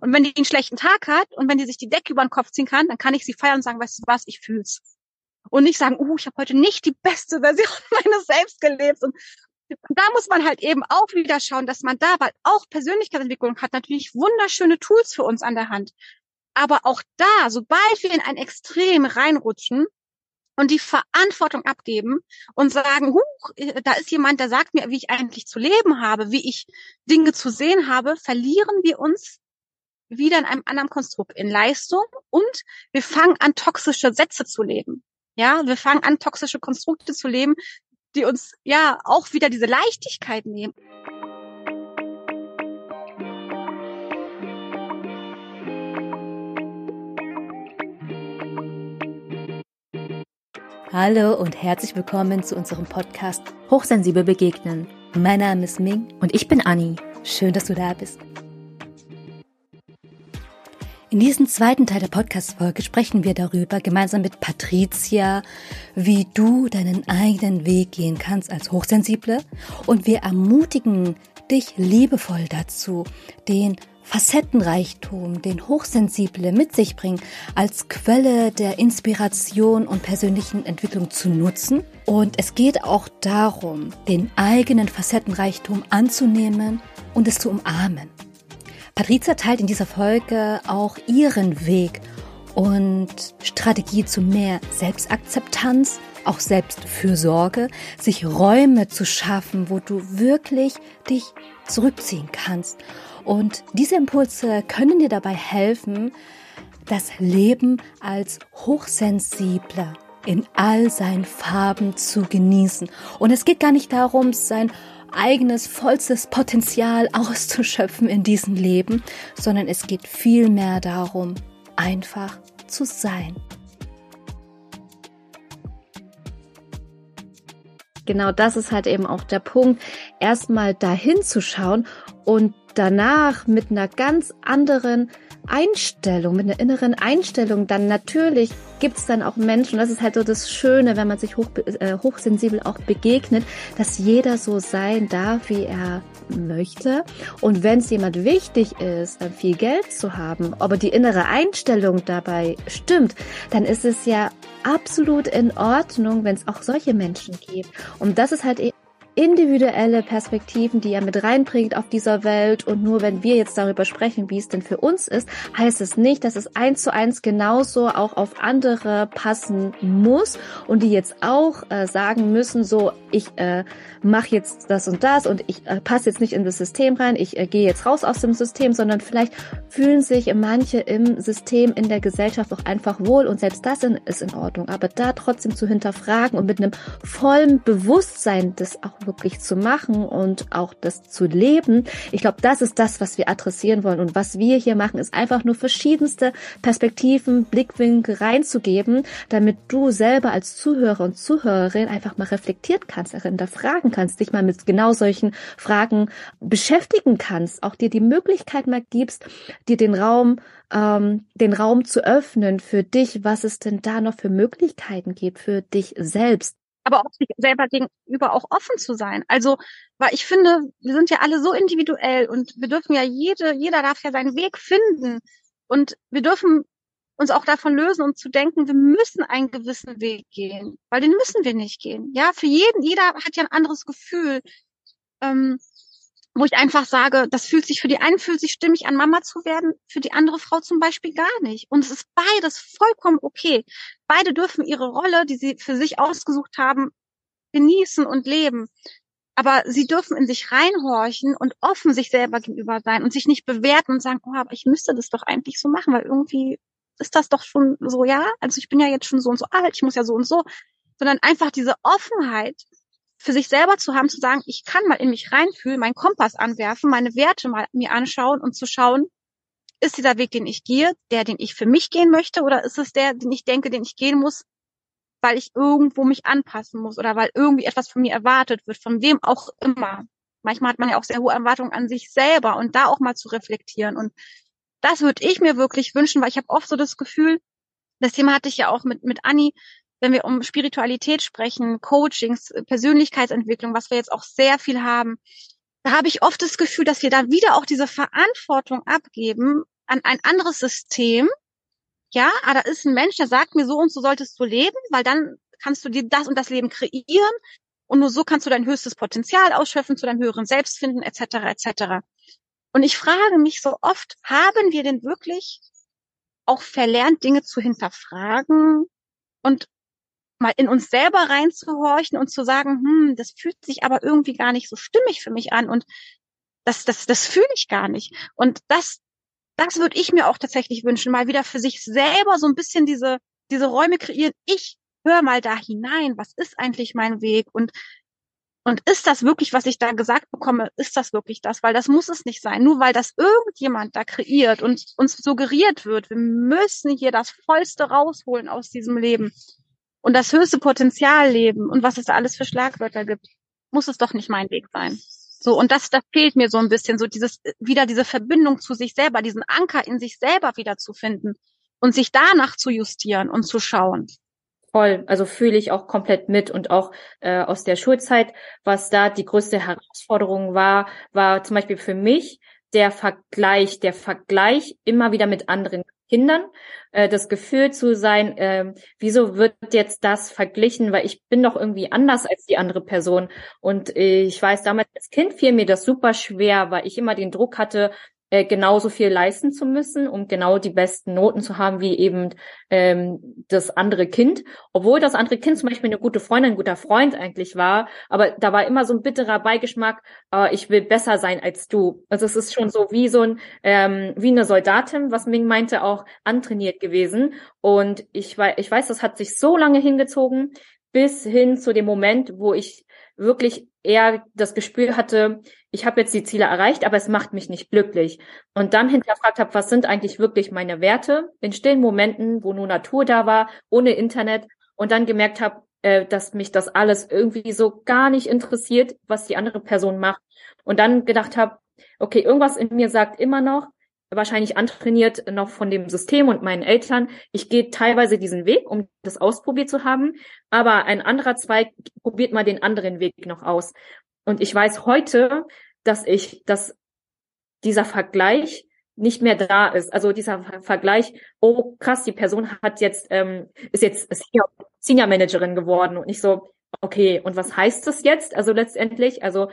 Und wenn die einen schlechten Tag hat und wenn die sich die Decke über den Kopf ziehen kann, dann kann ich sie feiern und sagen, weißt du was, ich fühl's. Und nicht sagen, uh, ich habe heute nicht die beste Version meines Selbst gelebt. Und da muss man halt eben auch wieder schauen, dass man da, weil auch Persönlichkeitsentwicklung hat natürlich wunderschöne Tools für uns an der Hand. Aber auch da, sobald wir in ein Extrem reinrutschen, und die Verantwortung abgeben und sagen, huch, äh, da ist jemand, der sagt mir, wie ich eigentlich zu leben habe, wie ich Dinge zu sehen habe, verlieren wir uns wieder in einem anderen Konstrukt, in Leistung und wir fangen an, toxische Sätze zu leben. Ja, wir fangen an, toxische Konstrukte zu leben, die uns ja auch wieder diese Leichtigkeit nehmen. Hallo und herzlich willkommen zu unserem Podcast Hochsensibel begegnen. Mein Name ist Ming und ich bin Anni. Schön, dass du da bist. In diesem zweiten Teil der Podcast-Folge sprechen wir darüber, gemeinsam mit Patricia, wie du deinen eigenen Weg gehen kannst als Hochsensible und wir ermutigen dich liebevoll dazu, den Facettenreichtum, den Hochsensible mit sich bringen, als Quelle der Inspiration und persönlichen Entwicklung zu nutzen. Und es geht auch darum, den eigenen Facettenreichtum anzunehmen und es zu umarmen. Patricia teilt in dieser Folge auch ihren Weg und Strategie zu mehr Selbstakzeptanz, auch Selbstfürsorge, sich Räume zu schaffen, wo du wirklich dich zurückziehen kannst und diese Impulse können dir dabei helfen, das Leben als hochsensibler in all seinen Farben zu genießen. Und es geht gar nicht darum, sein eigenes vollstes Potenzial auszuschöpfen in diesem Leben, sondern es geht vielmehr darum, einfach zu sein. Genau das ist halt eben auch der Punkt, erstmal dahin zu schauen und danach mit einer ganz anderen Einstellung, mit einer inneren Einstellung, dann natürlich gibt es dann auch Menschen, das ist halt so das Schöne, wenn man sich hoch, äh, hochsensibel auch begegnet, dass jeder so sein darf, wie er möchte. Und wenn es jemand wichtig ist, dann viel Geld zu haben, aber die innere Einstellung dabei stimmt, dann ist es ja absolut in Ordnung, wenn es auch solche Menschen gibt. Und das ist halt eben individuelle Perspektiven, die er mit reinbringt auf dieser Welt. Und nur wenn wir jetzt darüber sprechen, wie es denn für uns ist, heißt es nicht, dass es eins zu eins genauso auch auf andere passen muss und die jetzt auch äh, sagen müssen, so, ich äh, mache jetzt das und das und ich äh, passe jetzt nicht in das System rein, ich äh, gehe jetzt raus aus dem System, sondern vielleicht fühlen sich manche im System, in der Gesellschaft auch einfach wohl und selbst das ist in Ordnung. Aber da trotzdem zu hinterfragen und mit einem vollen Bewusstsein das auch wirklich zu machen und auch das zu leben. Ich glaube, das ist das, was wir adressieren wollen. Und was wir hier machen, ist einfach nur verschiedenste Perspektiven, Blickwinkel reinzugeben, damit du selber als Zuhörer und Zuhörerin einfach mal reflektiert kannst, hinterfragen kannst, dich mal mit genau solchen Fragen beschäftigen kannst, auch dir die Möglichkeit mal gibst, dir den Raum ähm, den Raum zu öffnen für dich, was es denn da noch für Möglichkeiten gibt für dich selbst aber auch sich selber gegenüber auch offen zu sein. Also, weil ich finde, wir sind ja alle so individuell und wir dürfen ja jede, jeder darf ja seinen Weg finden und wir dürfen uns auch davon lösen und zu denken, wir müssen einen gewissen Weg gehen, weil den müssen wir nicht gehen. Ja, für jeden, jeder hat ja ein anderes Gefühl. Ähm, wo ich einfach sage, das fühlt sich für die einen fühlt sich stimmig an, Mama zu werden, für die andere Frau zum Beispiel gar nicht. Und es ist beides vollkommen okay. Beide dürfen ihre Rolle, die sie für sich ausgesucht haben, genießen und leben. Aber sie dürfen in sich reinhorchen und offen sich selber gegenüber sein und sich nicht bewerten und sagen, oh, aber ich müsste das doch eigentlich so machen, weil irgendwie ist das doch schon so, ja, also ich bin ja jetzt schon so und so alt, ich muss ja so und so, sondern einfach diese Offenheit für sich selber zu haben, zu sagen, ich kann mal in mich reinfühlen, meinen Kompass anwerfen, meine Werte mal mir anschauen und zu schauen, ist dieser Weg, den ich gehe, der, den ich für mich gehen möchte, oder ist es der, den ich denke, den ich gehen muss, weil ich irgendwo mich anpassen muss oder weil irgendwie etwas von mir erwartet wird, von wem auch immer. Manchmal hat man ja auch sehr hohe Erwartungen an sich selber und da auch mal zu reflektieren. Und das würde ich mir wirklich wünschen, weil ich habe oft so das Gefühl, das Thema hatte ich ja auch mit, mit Anni, wenn wir um Spiritualität sprechen, Coachings, Persönlichkeitsentwicklung, was wir jetzt auch sehr viel haben, da habe ich oft das Gefühl, dass wir da wieder auch diese Verantwortung abgeben, an ein anderes System. Ja, aber da ist ein Mensch, der sagt mir, so und so solltest du leben, weil dann kannst du dir das und das Leben kreieren und nur so kannst du dein höchstes Potenzial ausschöpfen, zu deinem höheren Selbst finden, etc. etc. Und ich frage mich so oft, haben wir denn wirklich auch verlernt, Dinge zu hinterfragen und mal in uns selber reinzuhorchen und zu sagen, hm, das fühlt sich aber irgendwie gar nicht so stimmig für mich an und das, das, das fühle ich gar nicht. Und das, das würde ich mir auch tatsächlich wünschen, mal wieder für sich selber so ein bisschen diese, diese Räume kreieren. Ich höre mal da hinein, was ist eigentlich mein Weg und und ist das wirklich, was ich da gesagt bekomme, ist das wirklich das? Weil das muss es nicht sein. Nur weil das irgendjemand da kreiert und uns suggeriert wird, wir müssen hier das Vollste rausholen aus diesem Leben und das höchste Potenzial leben und was es da alles für Schlagwörter gibt, muss es doch nicht mein Weg sein. So, und das, das fehlt mir so ein bisschen, so dieses, wieder diese Verbindung zu sich selber, diesen Anker in sich selber wieder zu finden und sich danach zu justieren und zu schauen. Voll, also fühle ich auch komplett mit und auch äh, aus der Schulzeit, was da die größte Herausforderung war, war zum Beispiel für mich der Vergleich, der Vergleich immer wieder mit anderen Kindern, äh, das Gefühl zu sein, äh, wieso wird jetzt das verglichen, weil ich bin doch irgendwie anders als die andere Person. Und äh, ich weiß, damals als Kind fiel mir das super schwer, weil ich immer den Druck hatte, äh, genauso viel leisten zu müssen, um genau die besten Noten zu haben wie eben ähm, das andere Kind. Obwohl das andere Kind zum Beispiel eine gute Freundin, ein guter Freund eigentlich war, aber da war immer so ein bitterer Beigeschmack, äh, ich will besser sein als du. Also es ist schon so wie so ein, ähm, wie eine Soldatin, was Ming meinte, auch antrainiert gewesen. Und ich, weiß, ich weiß, das hat sich so lange hingezogen, bis hin zu dem Moment, wo ich wirklich eher das Gespür hatte, ich habe jetzt die Ziele erreicht, aber es macht mich nicht glücklich. Und dann hinterfragt habe, was sind eigentlich wirklich meine Werte in stillen Momenten, wo nur Natur da war, ohne Internet und dann gemerkt habe, äh, dass mich das alles irgendwie so gar nicht interessiert, was die andere Person macht. Und dann gedacht habe, okay, irgendwas in mir sagt immer noch, wahrscheinlich antrainiert noch von dem System und meinen Eltern. Ich gehe teilweise diesen Weg, um das ausprobiert zu haben, aber ein anderer Zweig probiert mal den anderen Weg noch aus. Und ich weiß heute, dass ich, dass dieser Vergleich nicht mehr da ist. Also dieser Vergleich, oh krass, die Person hat jetzt, ähm, ist jetzt Senior Managerin geworden und nicht so, okay, und was heißt das jetzt? Also letztendlich, also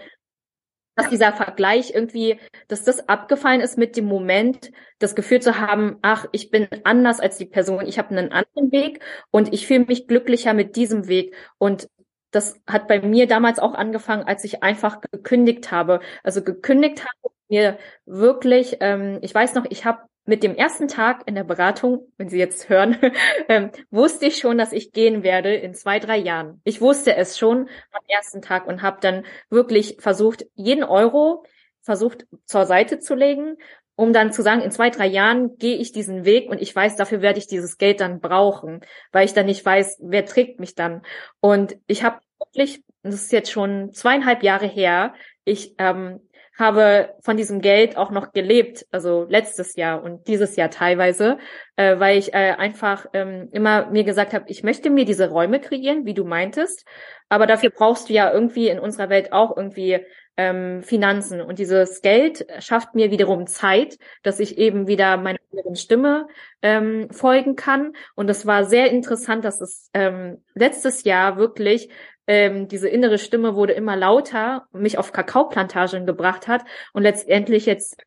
dass dieser Vergleich irgendwie, dass das abgefallen ist mit dem Moment, das Gefühl zu haben, ach, ich bin anders als die Person, ich habe einen anderen Weg und ich fühle mich glücklicher mit diesem Weg. Und das hat bei mir damals auch angefangen, als ich einfach gekündigt habe. Also gekündigt habe, mir wirklich, ähm, ich weiß noch, ich habe mit dem ersten Tag in der Beratung, wenn Sie jetzt hören, ähm, wusste ich schon, dass ich gehen werde in zwei, drei Jahren. Ich wusste es schon am ersten Tag und habe dann wirklich versucht, jeden Euro versucht zur Seite zu legen, um dann zu sagen, in zwei, drei Jahren gehe ich diesen Weg und ich weiß, dafür werde ich dieses Geld dann brauchen, weil ich dann nicht weiß, wer trägt mich dann. Und ich habe wirklich, das ist jetzt schon zweieinhalb Jahre her, ich ähm, habe von diesem Geld auch noch gelebt, also letztes Jahr und dieses Jahr teilweise, äh, weil ich äh, einfach ähm, immer mir gesagt habe, ich möchte mir diese Räume kreieren, wie du meintest, aber dafür brauchst du ja irgendwie in unserer Welt auch irgendwie ähm, Finanzen und dieses Geld schafft mir wiederum Zeit, dass ich eben wieder meiner inneren Stimme ähm, folgen kann und es war sehr interessant, dass es ähm, letztes Jahr wirklich ähm, diese innere Stimme wurde immer lauter, mich auf Kakaoplantagen gebracht hat und letztendlich jetzt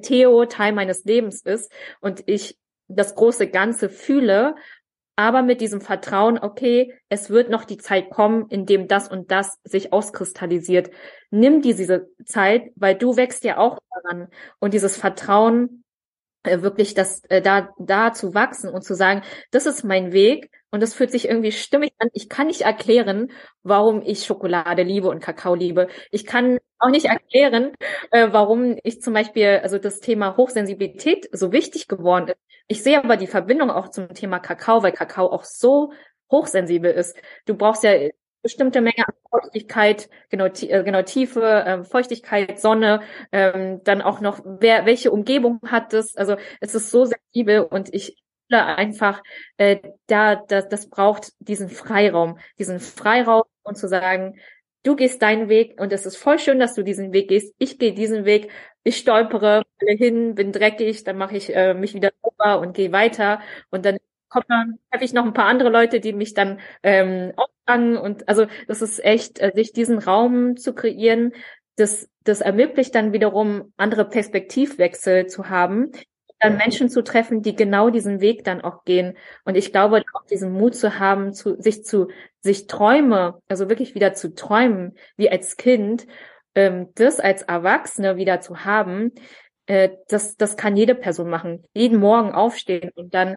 Theo Teil meines Lebens ist und ich das große Ganze fühle, aber mit diesem Vertrauen, okay, es wird noch die Zeit kommen, in dem das und das sich auskristallisiert. Nimm diese Zeit, weil du wächst ja auch daran und dieses Vertrauen wirklich das äh, da da zu wachsen und zu sagen, das ist mein Weg und das fühlt sich irgendwie stimmig an. Ich kann nicht erklären, warum ich Schokolade liebe und Kakao liebe. Ich kann auch nicht erklären, äh, warum ich zum Beispiel also das Thema Hochsensibilität so wichtig geworden ist. Ich sehe aber die Verbindung auch zum Thema Kakao, weil Kakao auch so hochsensibel ist. Du brauchst ja bestimmte Menge an Feuchtigkeit, genau, äh, genau Tiefe, äh, Feuchtigkeit, Sonne, ähm, dann auch noch, wer, welche Umgebung hat es? Also es ist so sensibel und ich fühle einfach, äh, da, das, das braucht diesen Freiraum, diesen Freiraum und zu sagen, du gehst deinen Weg und es ist voll schön, dass du diesen Weg gehst. Ich gehe diesen Weg. ich stolpere, hin, bin dreckig, dann mache ich äh, mich wieder sauber und gehe weiter und dann kommt dann habe ich noch ein paar andere Leute, die mich dann ähm, auffangen und also das ist echt, äh, sich diesen Raum zu kreieren, das das ermöglicht dann wiederum andere Perspektivwechsel zu haben, dann Menschen zu treffen, die genau diesen Weg dann auch gehen. Und ich glaube, auch diesen Mut zu haben, zu sich zu sich Träume, also wirklich wieder zu träumen, wie als Kind, ähm, das als Erwachsene wieder zu haben, äh, das das kann jede Person machen. Jeden Morgen aufstehen und dann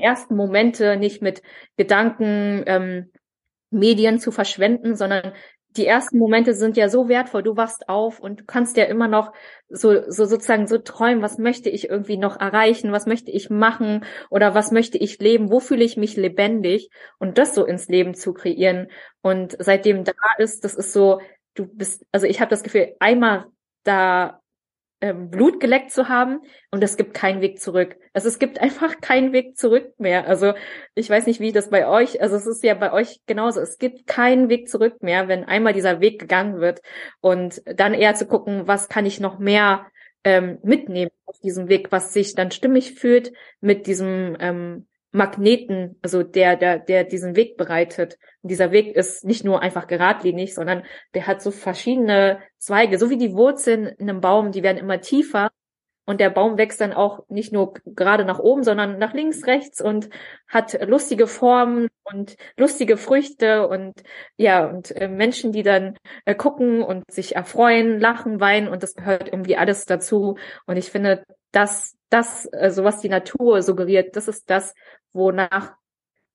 ersten Momente nicht mit Gedanken, ähm, Medien zu verschwenden, sondern die ersten Momente sind ja so wertvoll. Du wachst auf und du kannst ja immer noch so, so sozusagen so träumen, was möchte ich irgendwie noch erreichen, was möchte ich machen oder was möchte ich leben, wo fühle ich mich lebendig und das so ins Leben zu kreieren. Und seitdem da ist, das ist so, du bist, also ich habe das Gefühl, einmal da ähm, Blut geleckt zu haben und es gibt keinen Weg zurück. Also es gibt einfach keinen Weg zurück mehr. Also ich weiß nicht, wie das bei euch, also es ist ja bei euch genauso. Es gibt keinen Weg zurück mehr, wenn einmal dieser Weg gegangen wird und dann eher zu gucken, was kann ich noch mehr ähm, mitnehmen auf diesem Weg, was sich dann stimmig fühlt mit diesem ähm, Magneten, also der, der, der diesen Weg bereitet. Und dieser Weg ist nicht nur einfach geradlinig, sondern der hat so verschiedene Zweige, so wie die Wurzeln in einem Baum, die werden immer tiefer. Und der Baum wächst dann auch nicht nur gerade nach oben, sondern nach links, rechts und hat lustige Formen und lustige Früchte und ja, und äh, Menschen, die dann äh, gucken und sich erfreuen, lachen, weinen und das gehört irgendwie alles dazu. Und ich finde, das, das, also was die Natur suggeriert, das ist das, wonach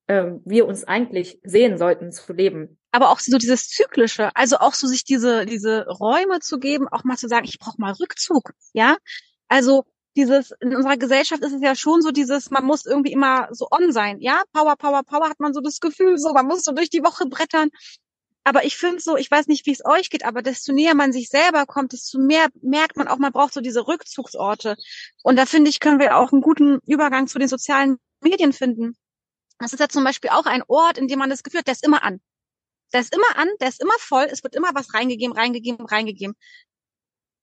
ähm, wir uns eigentlich sehen sollten zu leben. Aber auch so dieses Zyklische, also auch so sich diese, diese Räume zu geben, auch mal zu sagen, ich brauche mal Rückzug, ja. Also dieses, in unserer Gesellschaft ist es ja schon so dieses, man muss irgendwie immer so on sein, ja. Power, Power, Power hat man so das Gefühl, so, man muss so durch die Woche brettern. Aber ich finde so, ich weiß nicht, wie es euch geht, aber desto näher man sich selber kommt, desto mehr merkt man auch, man braucht so diese Rückzugsorte. Und da finde ich, können wir auch einen guten Übergang zu den sozialen Medien finden. Das ist ja zum Beispiel auch ein Ort, in dem man das Gefühl hat, der ist immer an. Der ist immer an, der ist immer voll, es wird immer was reingegeben, reingegeben, reingegeben.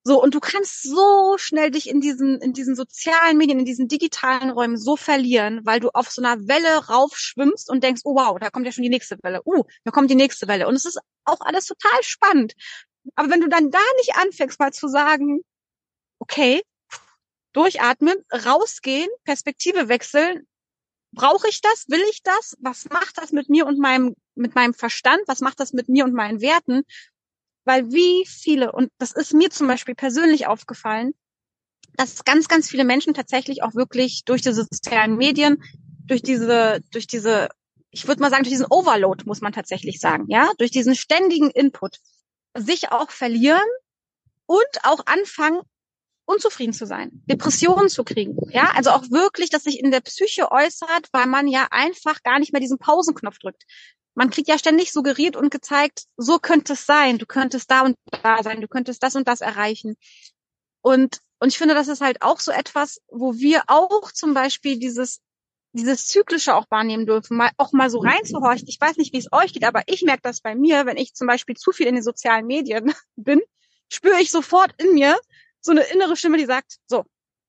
So, und du kannst so schnell dich in diesen, in diesen sozialen Medien, in diesen digitalen Räumen so verlieren, weil du auf so einer Welle raufschwimmst und denkst, oh wow, da kommt ja schon die nächste Welle. Uh, da kommt die nächste Welle. Und es ist auch alles total spannend. Aber wenn du dann da nicht anfängst, mal zu sagen, okay, durchatmen, rausgehen, Perspektive wechseln, brauche ich das? Will ich das? Was macht das mit mir und meinem, mit meinem Verstand? Was macht das mit mir und meinen Werten? Weil wie viele, und das ist mir zum Beispiel persönlich aufgefallen, dass ganz, ganz viele Menschen tatsächlich auch wirklich durch diese sozialen Medien, durch diese, durch diese, ich würde mal sagen, durch diesen Overload, muss man tatsächlich sagen, ja, durch diesen ständigen Input sich auch verlieren und auch anfangen, unzufrieden zu sein, Depressionen zu kriegen. Ja, also auch wirklich, dass sich in der Psyche äußert, weil man ja einfach gar nicht mehr diesen Pausenknopf drückt. Man kriegt ja ständig suggeriert und gezeigt, so könnte es sein, du könntest da und da sein, du könntest das und das erreichen. Und, und ich finde, das ist halt auch so etwas, wo wir auch zum Beispiel dieses, dieses Zyklische auch wahrnehmen dürfen, mal, auch mal so reinzuhorchen. Ich weiß nicht, wie es euch geht, aber ich merke das bei mir, wenn ich zum Beispiel zu viel in den sozialen Medien bin, spüre ich sofort in mir, so eine innere Stimme, die sagt, so,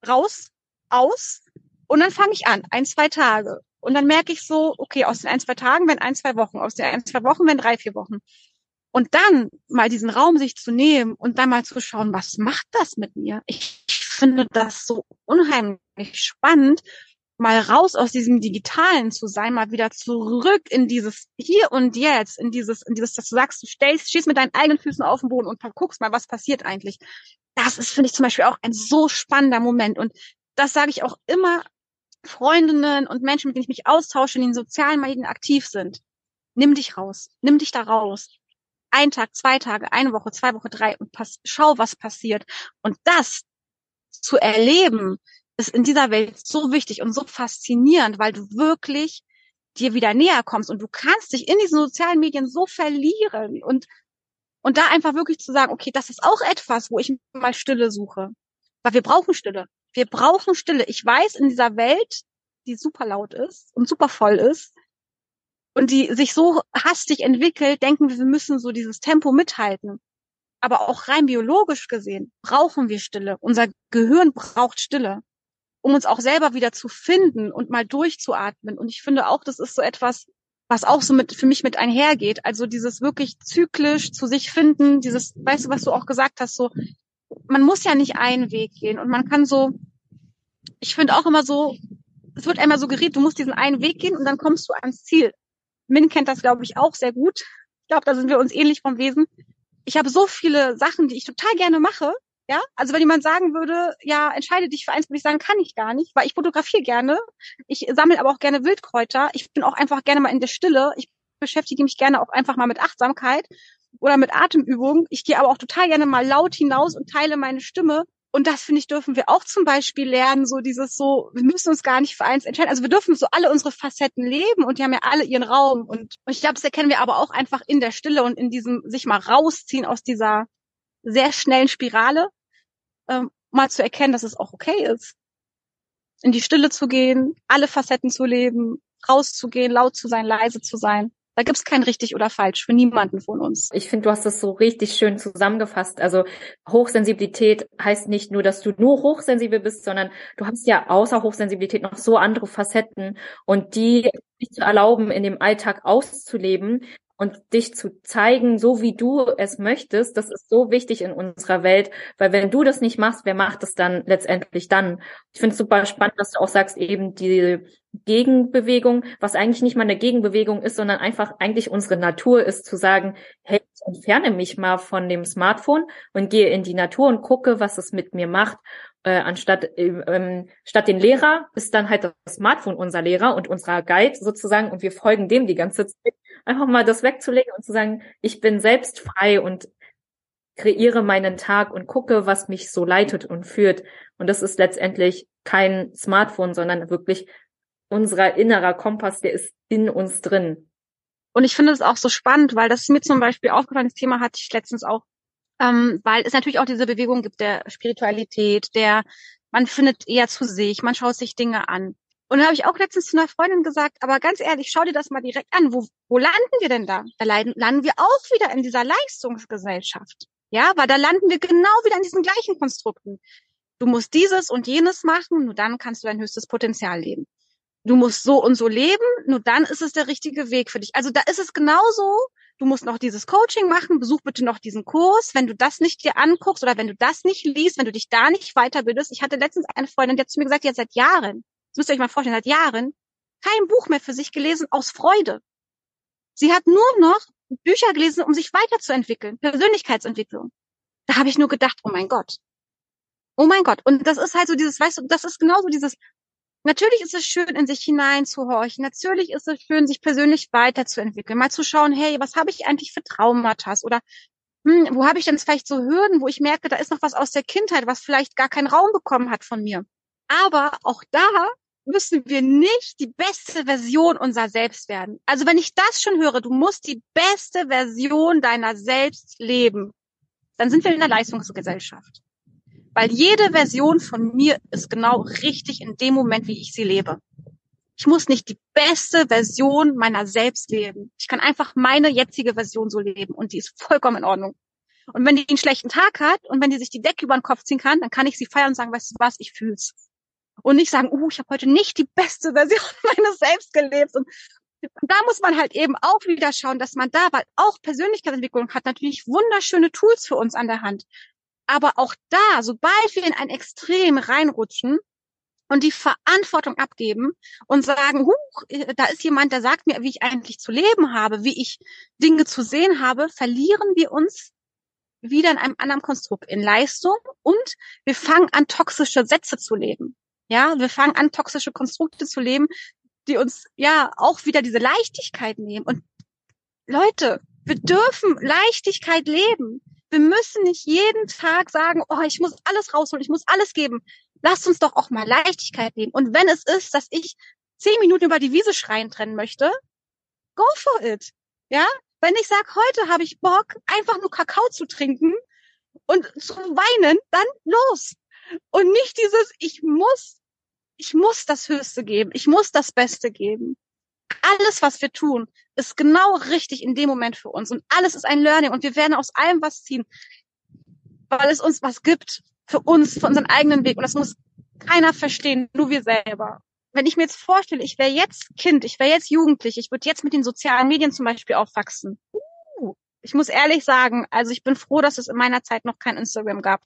raus, aus. Und dann fange ich an, ein, zwei Tage. Und dann merke ich so, okay, aus den ein, zwei Tagen werden ein, zwei Wochen, aus den ein, zwei Wochen werden drei, vier Wochen. Und dann mal diesen Raum sich zu nehmen und dann mal zu schauen, was macht das mit mir? Ich, finde das so unheimlich spannend, mal raus aus diesem Digitalen zu sein, mal wieder zurück in dieses Hier und Jetzt, in dieses, in dieses, dass du sagst, du stellst, stehst mit deinen eigenen Füßen auf den Boden und guckst mal, was passiert eigentlich das ist, finde ich zum Beispiel auch ein so spannender Moment. Und das sage ich auch immer Freundinnen und Menschen, mit denen ich mich austausche, die in den sozialen Medien aktiv sind. Nimm dich raus. Nimm dich da raus. Ein Tag, zwei Tage, eine Woche, zwei Wochen, drei und pass, schau, was passiert. Und das zu erleben, ist in dieser Welt so wichtig und so faszinierend, weil du wirklich dir wieder näher kommst und du kannst dich in diesen sozialen Medien so verlieren und und da einfach wirklich zu sagen, okay, das ist auch etwas, wo ich mal Stille suche. Weil wir brauchen Stille. Wir brauchen Stille. Ich weiß, in dieser Welt, die super laut ist und super voll ist und die sich so hastig entwickelt, denken wir, wir müssen so dieses Tempo mithalten. aber auch rein biologisch gesehen brauchen wir Stille. Unser Gehirn braucht Stille, um uns auch selber wieder zu finden und mal durchzuatmen. Und ich finde auch, das ist so etwas, was auch so mit, für mich mit einhergeht. Also dieses wirklich zyklisch zu sich finden, dieses, weißt du, was du auch gesagt hast, so, man muss ja nicht einen Weg gehen und man kann so, ich finde auch immer so, es wird einmal suggeriert, du musst diesen einen Weg gehen und dann kommst du ans Ziel. Min kennt das, glaube ich, auch sehr gut. Ich glaube, da sind wir uns ähnlich vom Wesen. Ich habe so viele Sachen, die ich total gerne mache. Ja, also wenn jemand sagen würde, ja, entscheide dich für eins, würde ich sagen, kann ich gar nicht, weil ich fotografiere gerne. Ich sammle aber auch gerne Wildkräuter. Ich bin auch einfach gerne mal in der Stille. Ich beschäftige mich gerne auch einfach mal mit Achtsamkeit oder mit Atemübungen. Ich gehe aber auch total gerne mal laut hinaus und teile meine Stimme. Und das finde ich, dürfen wir auch zum Beispiel lernen, so dieses so, wir müssen uns gar nicht für eins entscheiden. Also wir dürfen so alle unsere Facetten leben und die haben ja alle ihren Raum. Und, und ich glaube, das erkennen wir aber auch einfach in der Stille und in diesem sich mal rausziehen aus dieser sehr schnellen Spirale, ähm, mal zu erkennen, dass es auch okay ist. In die Stille zu gehen, alle Facetten zu leben, rauszugehen, laut zu sein, leise zu sein. Da gibt's kein richtig oder falsch für niemanden von uns. Ich finde, du hast das so richtig schön zusammengefasst. Also Hochsensibilität heißt nicht nur, dass du nur hochsensibel bist, sondern du hast ja außer Hochsensibilität noch so andere Facetten und die nicht zu erlauben, in dem Alltag auszuleben, und dich zu zeigen, so wie du es möchtest, das ist so wichtig in unserer Welt, weil wenn du das nicht machst, wer macht es dann letztendlich dann? Ich finde es super spannend, dass du auch sagst, eben die Gegenbewegung, was eigentlich nicht mal eine Gegenbewegung ist, sondern einfach eigentlich unsere Natur ist zu sagen, hey, ich entferne mich mal von dem Smartphone und gehe in die Natur und gucke, was es mit mir macht äh, anstatt ähm, statt den Lehrer ist dann halt das Smartphone unser Lehrer und unser Guide sozusagen und wir folgen dem die ganze Zeit. Einfach mal das wegzulegen und zu sagen, ich bin selbst frei und kreiere meinen Tag und gucke, was mich so leitet und führt. Und das ist letztendlich kein Smartphone, sondern wirklich unserer innerer Kompass, der ist in uns drin. Und ich finde es auch so spannend, weil das ist mir zum Beispiel aufgefallen, das Thema hatte ich letztens auch ähm, weil es natürlich auch diese Bewegung gibt der Spiritualität, der man findet eher zu sich, man schaut sich Dinge an. Und da habe ich auch letztens zu einer Freundin gesagt, aber ganz ehrlich, schau dir das mal direkt an. Wo, wo landen wir denn da? Da landen wir auch wieder in dieser Leistungsgesellschaft. Ja, weil da landen wir genau wieder in diesen gleichen Konstrukten. Du musst dieses und jenes machen, nur dann kannst du dein höchstes Potenzial leben. Du musst so und so leben, nur dann ist es der richtige Weg für dich. Also da ist es genauso du musst noch dieses Coaching machen, besuch bitte noch diesen Kurs. Wenn du das nicht dir anguckst oder wenn du das nicht liest, wenn du dich da nicht weiterbildest. Ich hatte letztens eine Freundin, die hat zu mir gesagt, die hat seit Jahren, das müsst ihr euch mal vorstellen, seit Jahren kein Buch mehr für sich gelesen aus Freude. Sie hat nur noch Bücher gelesen, um sich weiterzuentwickeln, Persönlichkeitsentwicklung. Da habe ich nur gedacht, oh mein Gott. Oh mein Gott. Und das ist halt so dieses, weißt du, das ist genauso dieses, Natürlich ist es schön, in sich hineinzuhorchen. Natürlich ist es schön, sich persönlich weiterzuentwickeln. Mal zu schauen, hey, was habe ich eigentlich für Traumata? Oder hm, wo habe ich denn vielleicht so Hürden, wo ich merke, da ist noch was aus der Kindheit, was vielleicht gar keinen Raum bekommen hat von mir. Aber auch da müssen wir nicht die beste Version unserer selbst werden. Also wenn ich das schon höre, du musst die beste Version deiner selbst leben, dann sind wir in der Leistungsgesellschaft. Weil jede Version von mir ist genau richtig in dem Moment, wie ich sie lebe. Ich muss nicht die beste Version meiner selbst leben. Ich kann einfach meine jetzige Version so leben und die ist vollkommen in Ordnung. Und wenn die einen schlechten Tag hat und wenn die sich die Decke über den Kopf ziehen kann, dann kann ich sie feiern und sagen, weißt du was, ich fühl's. Und nicht sagen, uh, ich habe heute nicht die beste Version meines Selbst gelebt. Und da muss man halt eben auch wieder schauen, dass man da, weil auch Persönlichkeitsentwicklung hat natürlich wunderschöne Tools für uns an der Hand. Aber auch da, sobald wir in ein Extrem reinrutschen und die Verantwortung abgeben und sagen, huch, äh, da ist jemand, der sagt mir, wie ich eigentlich zu leben habe, wie ich Dinge zu sehen habe, verlieren wir uns wieder in einem anderen Konstrukt, in Leistung und wir fangen an, toxische Sätze zu leben. Ja, wir fangen an, toxische Konstrukte zu leben, die uns ja auch wieder diese Leichtigkeit nehmen. Und Leute, wir dürfen Leichtigkeit leben. Wir müssen nicht jeden Tag sagen, oh, ich muss alles rausholen, ich muss alles geben. Lasst uns doch auch mal Leichtigkeit nehmen. Und wenn es ist, dass ich zehn Minuten über die Wiese schreien trennen möchte, go for it. Ja? Wenn ich sage, heute habe ich Bock, einfach nur Kakao zu trinken und zu weinen, dann los. Und nicht dieses, ich muss, ich muss das Höchste geben, ich muss das Beste geben alles, was wir tun, ist genau richtig in dem Moment für uns. Und alles ist ein Learning und wir werden aus allem was ziehen. weil es uns was gibt für uns, für unseren eigenen Weg. Und das muss keiner verstehen, nur wir selber. Wenn ich mir jetzt vorstelle, ich wäre jetzt Kind, ich wäre jetzt Jugendlich, ich würde jetzt mit den sozialen Medien zum Beispiel aufwachsen. Uh, ich muss ehrlich sagen, also ich bin froh, dass es in meiner Zeit noch kein Instagram gab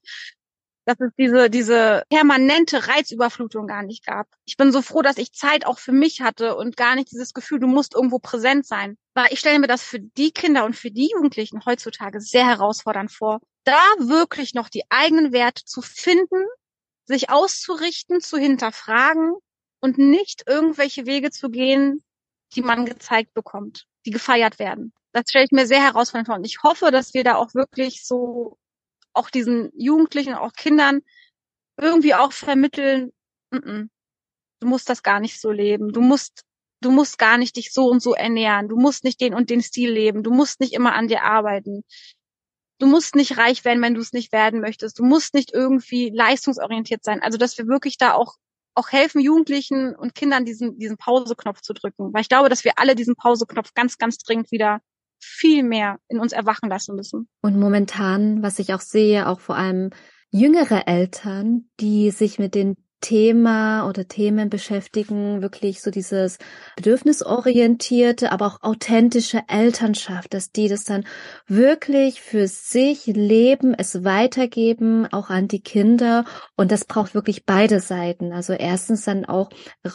dass es diese, diese permanente Reizüberflutung gar nicht gab. Ich bin so froh, dass ich Zeit auch für mich hatte und gar nicht dieses Gefühl, du musst irgendwo präsent sein. Weil ich stelle mir das für die Kinder und für die Jugendlichen heutzutage sehr herausfordernd vor, da wirklich noch die eigenen Werte zu finden, sich auszurichten, zu hinterfragen und nicht irgendwelche Wege zu gehen, die man gezeigt bekommt, die gefeiert werden. Das stelle ich mir sehr herausfordernd vor. Und ich hoffe, dass wir da auch wirklich so auch diesen Jugendlichen, auch Kindern irgendwie auch vermitteln, n -n, du musst das gar nicht so leben. Du musst, du musst gar nicht dich so und so ernähren. Du musst nicht den und den Stil leben. Du musst nicht immer an dir arbeiten. Du musst nicht reich werden, wenn du es nicht werden möchtest. Du musst nicht irgendwie leistungsorientiert sein. Also, dass wir wirklich da auch auch helfen, Jugendlichen und Kindern diesen, diesen Pauseknopf zu drücken. Weil ich glaube, dass wir alle diesen Pauseknopf ganz, ganz dringend wieder viel mehr in uns erwachen lassen müssen. Und momentan, was ich auch sehe, auch vor allem jüngere Eltern, die sich mit den Thema oder Themen beschäftigen, wirklich so dieses bedürfnisorientierte, aber auch authentische Elternschaft, dass die das dann wirklich für sich leben, es weitergeben, auch an die Kinder. Und das braucht wirklich beide Seiten. Also erstens dann auch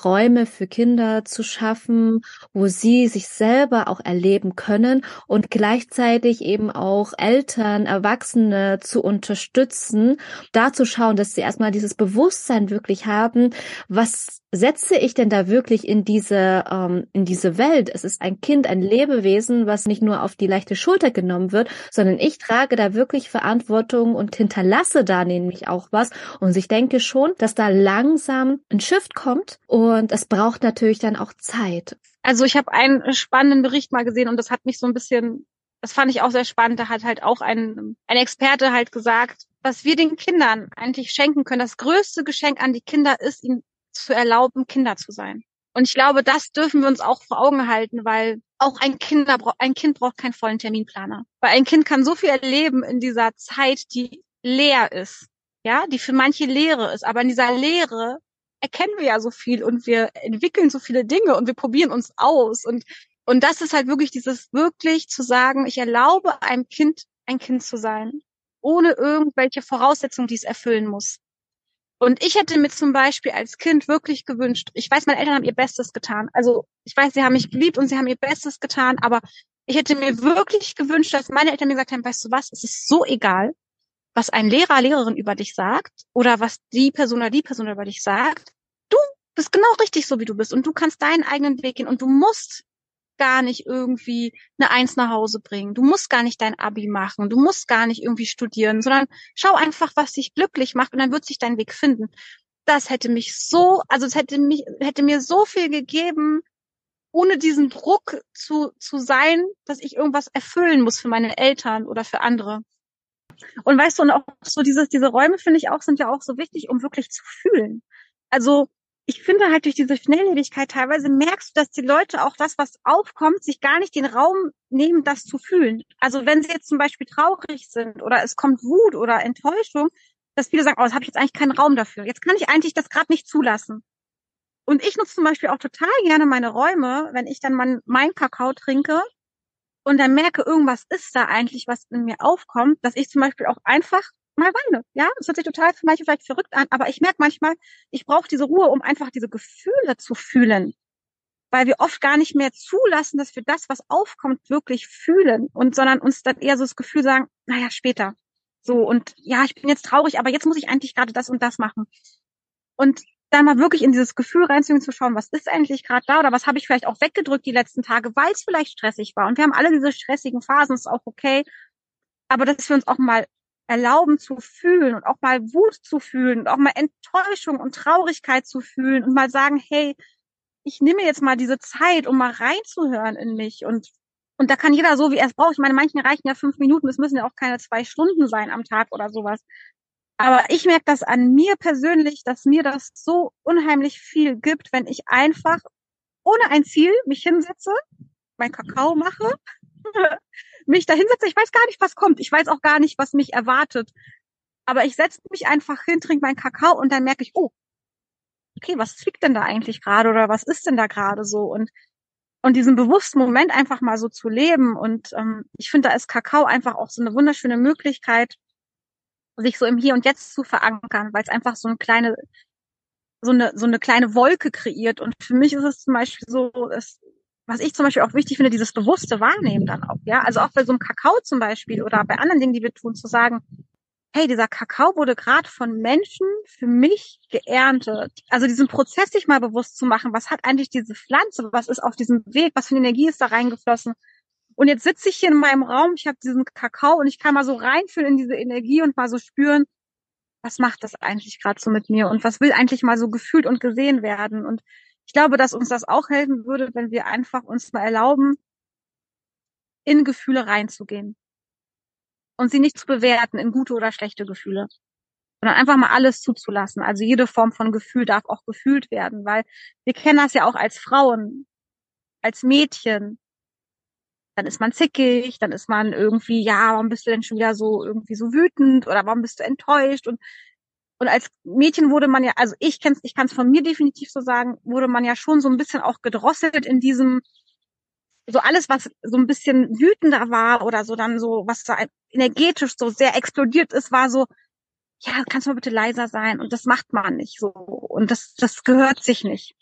Räume für Kinder zu schaffen, wo sie sich selber auch erleben können und gleichzeitig eben auch Eltern, Erwachsene zu unterstützen, da zu schauen, dass sie erstmal dieses Bewusstsein wirklich wirklich haben, was setze ich denn da wirklich in diese, ähm, in diese Welt? Es ist ein Kind, ein Lebewesen, was nicht nur auf die leichte Schulter genommen wird, sondern ich trage da wirklich Verantwortung und hinterlasse da nämlich auch was. Und ich denke schon, dass da langsam ein Shift kommt und es braucht natürlich dann auch Zeit. Also ich habe einen spannenden Bericht mal gesehen und das hat mich so ein bisschen das fand ich auch sehr spannend. Da hat halt auch ein, ein Experte halt gesagt, was wir den Kindern eigentlich schenken können. Das größte Geschenk an die Kinder ist, ihnen zu erlauben, Kinder zu sein. Und ich glaube, das dürfen wir uns auch vor Augen halten, weil auch ein, Kinder, ein Kind braucht keinen vollen Terminplaner. Weil ein Kind kann so viel erleben in dieser Zeit, die leer ist. Ja, die für manche Leere ist. Aber in dieser Leere erkennen wir ja so viel und wir entwickeln so viele Dinge und wir probieren uns aus und und das ist halt wirklich dieses wirklich zu sagen, ich erlaube einem Kind ein Kind zu sein, ohne irgendwelche Voraussetzungen, die es erfüllen muss. Und ich hätte mir zum Beispiel als Kind wirklich gewünscht, ich weiß, meine Eltern haben ihr Bestes getan. Also ich weiß, sie haben mich geliebt und sie haben ihr Bestes getan, aber ich hätte mir wirklich gewünscht, dass meine Eltern mir gesagt haben, weißt du was, es ist so egal, was ein Lehrer, Lehrerin über dich sagt oder was die Person oder die Person über dich sagt. Du bist genau richtig so, wie du bist und du kannst deinen eigenen Weg gehen und du musst gar nicht irgendwie eine Eins nach Hause bringen. Du musst gar nicht dein Abi machen. Du musst gar nicht irgendwie studieren, sondern schau einfach, was dich glücklich macht und dann wird sich dein Weg finden. Das hätte mich so, also es hätte mich, hätte mir so viel gegeben, ohne diesen Druck zu, zu sein, dass ich irgendwas erfüllen muss für meine Eltern oder für andere. Und weißt du, und auch so dieses, diese Räume finde ich auch, sind ja auch so wichtig, um wirklich zu fühlen. Also ich finde halt durch diese Schnelllebigkeit teilweise merkst du, dass die Leute auch das, was aufkommt, sich gar nicht den Raum nehmen, das zu fühlen. Also wenn sie jetzt zum Beispiel traurig sind oder es kommt Wut oder Enttäuschung, dass viele sagen, oh, das habe ich jetzt eigentlich keinen Raum dafür. Jetzt kann ich eigentlich das gerade nicht zulassen. Und ich nutze zum Beispiel auch total gerne meine Räume, wenn ich dann mein, mein Kakao trinke und dann merke, irgendwas ist da eigentlich, was in mir aufkommt, dass ich zum Beispiel auch einfach mal weine. Ja, es hört sich total für manche vielleicht verrückt an, aber ich merke manchmal, ich brauche diese Ruhe, um einfach diese Gefühle zu fühlen. Weil wir oft gar nicht mehr zulassen, dass wir das, was aufkommt, wirklich fühlen und sondern uns dann eher so das Gefühl sagen, naja, später. So, und ja, ich bin jetzt traurig, aber jetzt muss ich eigentlich gerade das und das machen. Und dann mal wirklich in dieses Gefühl reinzugehen, zu schauen, was ist eigentlich gerade da oder was habe ich vielleicht auch weggedrückt die letzten Tage, weil es vielleicht stressig war. Und wir haben alle diese stressigen Phasen, ist auch okay. Aber dass wir uns auch mal erlauben zu fühlen und auch mal Wut zu fühlen und auch mal Enttäuschung und Traurigkeit zu fühlen und mal sagen, hey, ich nehme jetzt mal diese Zeit, um mal reinzuhören in mich und und da kann jeder so, wie er es braucht. Ich meine, manchen reichen ja fünf Minuten, es müssen ja auch keine zwei Stunden sein am Tag oder sowas. Aber ich merke das an mir persönlich, dass mir das so unheimlich viel gibt, wenn ich einfach ohne ein Ziel mich hinsetze, mein Kakao mache mich da hinsetze, ich weiß gar nicht, was kommt. Ich weiß auch gar nicht, was mich erwartet. Aber ich setze mich einfach hin, trinke meinen Kakao und dann merke ich, oh, okay, was zwickt denn da eigentlich gerade oder was ist denn da gerade so? Und und diesen bewussten Moment einfach mal so zu leben. Und ähm, ich finde, da ist Kakao einfach auch so eine wunderschöne Möglichkeit, sich so im Hier und Jetzt zu verankern, weil es einfach so eine kleine, so eine, so eine kleine Wolke kreiert. Und für mich ist es zum Beispiel so, dass, was ich zum Beispiel auch wichtig finde, dieses bewusste Wahrnehmen dann auch, ja. Also auch bei so einem Kakao zum Beispiel oder bei anderen Dingen, die wir tun, zu sagen, hey, dieser Kakao wurde gerade von Menschen für mich geerntet. Also diesen Prozess sich mal bewusst zu machen, was hat eigentlich diese Pflanze, was ist auf diesem Weg, was für eine Energie ist da reingeflossen. Und jetzt sitze ich hier in meinem Raum, ich habe diesen Kakao und ich kann mal so reinfühlen in diese Energie und mal so spüren, was macht das eigentlich gerade so mit mir und was will eigentlich mal so gefühlt und gesehen werden. Und ich glaube, dass uns das auch helfen würde, wenn wir einfach uns mal erlauben, in Gefühle reinzugehen und sie nicht zu bewerten in gute oder schlechte Gefühle, sondern einfach mal alles zuzulassen. Also jede Form von Gefühl darf auch gefühlt werden, weil wir kennen das ja auch als Frauen, als Mädchen. Dann ist man zickig, dann ist man irgendwie, ja, warum bist du denn schon wieder so irgendwie so wütend oder warum bist du enttäuscht und und als Mädchen wurde man ja, also ich kenn's, ich kann es von mir definitiv so sagen, wurde man ja schon so ein bisschen auch gedrosselt in diesem, so alles, was so ein bisschen wütender war oder so dann so, was so energetisch so sehr explodiert ist, war so, ja, kannst du mal bitte leiser sein? Und das macht man nicht so. Und das, das gehört sich nicht.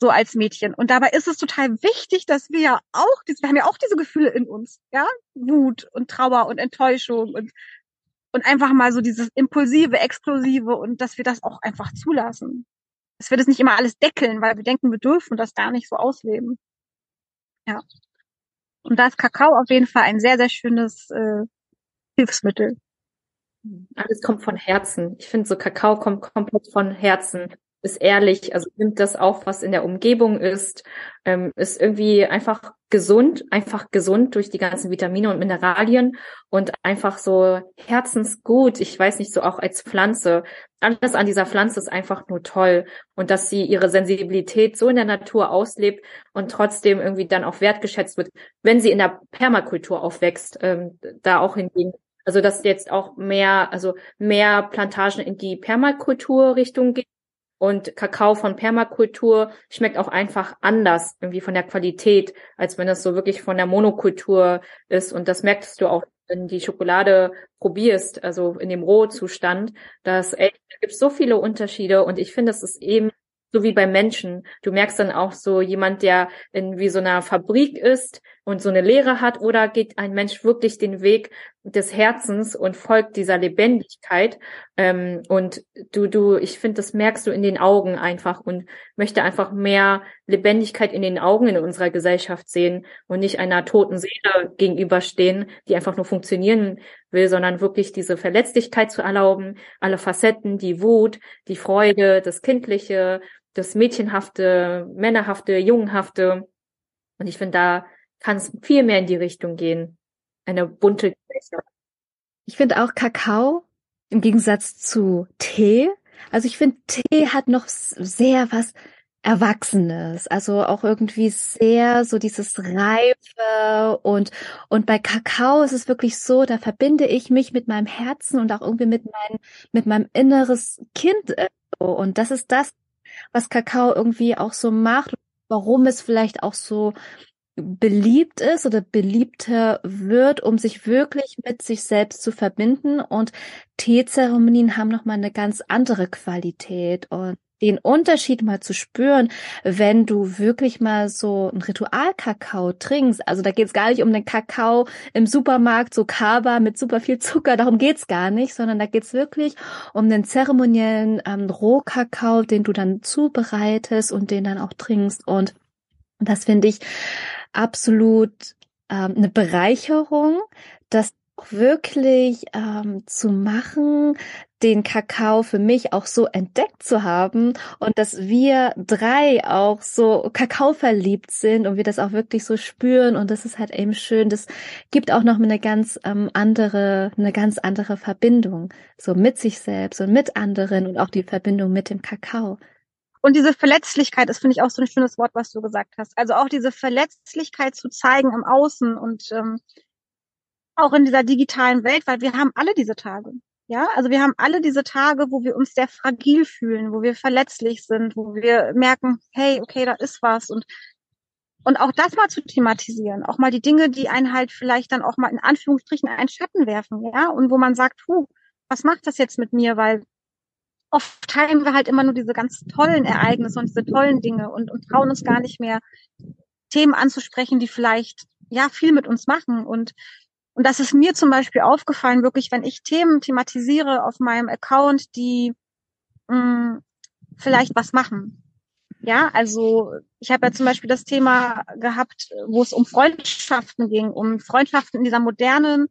So als Mädchen. Und dabei ist es total wichtig, dass wir ja auch, wir haben ja auch diese Gefühle in uns, ja? Wut und Trauer und Enttäuschung und, und einfach mal so dieses impulsive, explosive und dass wir das auch einfach zulassen. Dass wir das nicht immer alles deckeln, weil wir denken, wir dürfen das gar nicht so ausleben. Ja. Und da ist Kakao auf jeden Fall ein sehr, sehr schönes äh, Hilfsmittel. Alles kommt von Herzen. Ich finde, so Kakao kommt komplett von Herzen, ist ehrlich, also nimmt das auf, was in der Umgebung ist, ähm, ist irgendwie einfach gesund, einfach gesund durch die ganzen Vitamine und Mineralien und einfach so herzensgut. Ich weiß nicht, so auch als Pflanze. Alles an dieser Pflanze ist einfach nur toll und dass sie ihre Sensibilität so in der Natur auslebt und trotzdem irgendwie dann auch wertgeschätzt wird, wenn sie in der Permakultur aufwächst, ähm, da auch hingegen also dass jetzt auch mehr, also mehr Plantagen in die Permakulturrichtung gehen. Und Kakao von Permakultur schmeckt auch einfach anders, irgendwie von der Qualität, als wenn das so wirklich von der Monokultur ist. Und das merkst du auch, wenn die Schokolade probierst, also in dem Rohzustand. dass echt, da gibt so viele Unterschiede. Und ich finde, das ist eben so wie bei Menschen. Du merkst dann auch so jemand, der in wie so einer Fabrik ist und so eine Lehre hat, oder geht ein Mensch wirklich den Weg des Herzens und folgt dieser Lebendigkeit. Ähm, und du, du, ich finde, das merkst du in den Augen einfach und möchte einfach mehr Lebendigkeit in den Augen in unserer Gesellschaft sehen und nicht einer toten Seele gegenüberstehen, die einfach nur funktionieren will, sondern wirklich diese Verletzlichkeit zu erlauben, alle Facetten, die Wut, die Freude, das Kindliche, das Mädchenhafte, Männerhafte, Jungenhafte. Und ich finde, da kann es viel mehr in die Richtung gehen. Eine bunte Gesellschaft. Ich finde auch Kakao im Gegensatz zu Tee. Also ich finde, Tee hat noch sehr was Erwachsenes, also auch irgendwie sehr so dieses Reife und und bei Kakao ist es wirklich so, da verbinde ich mich mit meinem Herzen und auch irgendwie mit meinem mit meinem inneres Kind und das ist das, was Kakao irgendwie auch so macht, warum es vielleicht auch so beliebt ist oder beliebter wird, um sich wirklich mit sich selbst zu verbinden. Und Teezeremonien haben nochmal eine ganz andere Qualität und den Unterschied mal zu spüren, wenn du wirklich mal so ein Ritualkakao trinkst. Also da geht's gar nicht um den Kakao im Supermarkt, so Kaba mit super viel Zucker, darum geht's gar nicht, sondern da geht's wirklich um den zeremoniellen ähm, Rohkakao, den du dann zubereitest und den dann auch trinkst. Und das finde ich absolut ähm, eine Bereicherung, das wirklich ähm, zu machen, den Kakao für mich auch so entdeckt zu haben und dass wir drei auch so Kakao verliebt sind und wir das auch wirklich so spüren und das ist halt eben schön. Das gibt auch noch eine ganz ähm, andere, eine ganz andere Verbindung so mit sich selbst und mit anderen und auch die Verbindung mit dem Kakao. Und diese Verletzlichkeit ist, finde ich, auch so ein schönes Wort, was du gesagt hast. Also auch diese Verletzlichkeit zu zeigen im Außen und ähm, auch in dieser digitalen Welt, weil wir haben alle diese Tage. Ja, also wir haben alle diese Tage, wo wir uns sehr fragil fühlen, wo wir verletzlich sind, wo wir merken, hey, okay, da ist was und und auch das mal zu thematisieren, auch mal die Dinge, die einen halt vielleicht dann auch mal in Anführungsstrichen einen Schatten werfen, ja, und wo man sagt, puh, was macht das jetzt mit mir, weil oft teilen wir halt immer nur diese ganz tollen Ereignisse und diese tollen Dinge und, und trauen uns gar nicht mehr, Themen anzusprechen, die vielleicht ja viel mit uns machen. Und, und das ist mir zum Beispiel aufgefallen, wirklich, wenn ich Themen thematisiere auf meinem Account, die mh, mm, vielleicht was machen. Ja, also ich habe ja zum Beispiel das Thema gehabt, wo es um Freundschaften ging, um Freundschaften in dieser modernen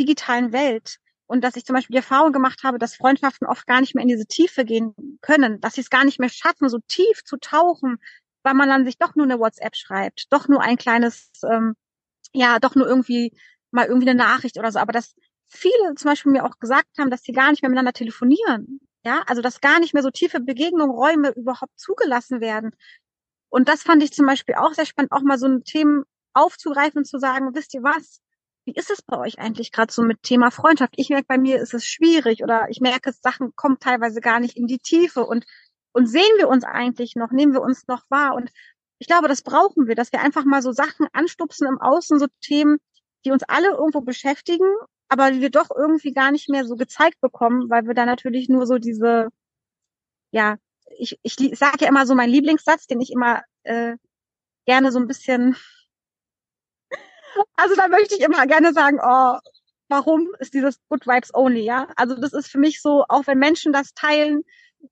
digitalen Welt und dass ich zum Beispiel die Erfahrung gemacht habe, dass Freundschaften oft gar nicht mehr in diese Tiefe gehen können, dass sie es gar nicht mehr schaffen, so tief zu tauchen, weil man dann sich doch nur eine WhatsApp schreibt, doch nur ein kleines, ähm, ja, doch nur irgendwie mal irgendwie eine Nachricht oder so. Aber dass viele zum Beispiel mir auch gesagt haben, dass sie gar nicht mehr miteinander telefonieren. Ja, also dass gar nicht mehr so tiefe Begegnungen, Räume überhaupt zugelassen werden. Und das fand ich zum Beispiel auch sehr spannend, auch mal so ein Thema aufzugreifen und zu sagen, wisst ihr was? Wie ist es bei euch eigentlich gerade so mit Thema Freundschaft? Ich merke, bei mir ist es schwierig oder ich merke, Sachen kommen teilweise gar nicht in die Tiefe und, und sehen wir uns eigentlich noch, nehmen wir uns noch wahr? Und ich glaube, das brauchen wir, dass wir einfach mal so Sachen anstupsen im Außen, so Themen, die uns alle irgendwo beschäftigen, aber die wir doch irgendwie gar nicht mehr so gezeigt bekommen, weil wir da natürlich nur so diese, ja, ich, ich sage ja immer so meinen Lieblingssatz, den ich immer äh, gerne so ein bisschen also da möchte ich immer gerne sagen, oh, warum ist dieses Good Vibes Only, ja? Also das ist für mich so, auch wenn Menschen das teilen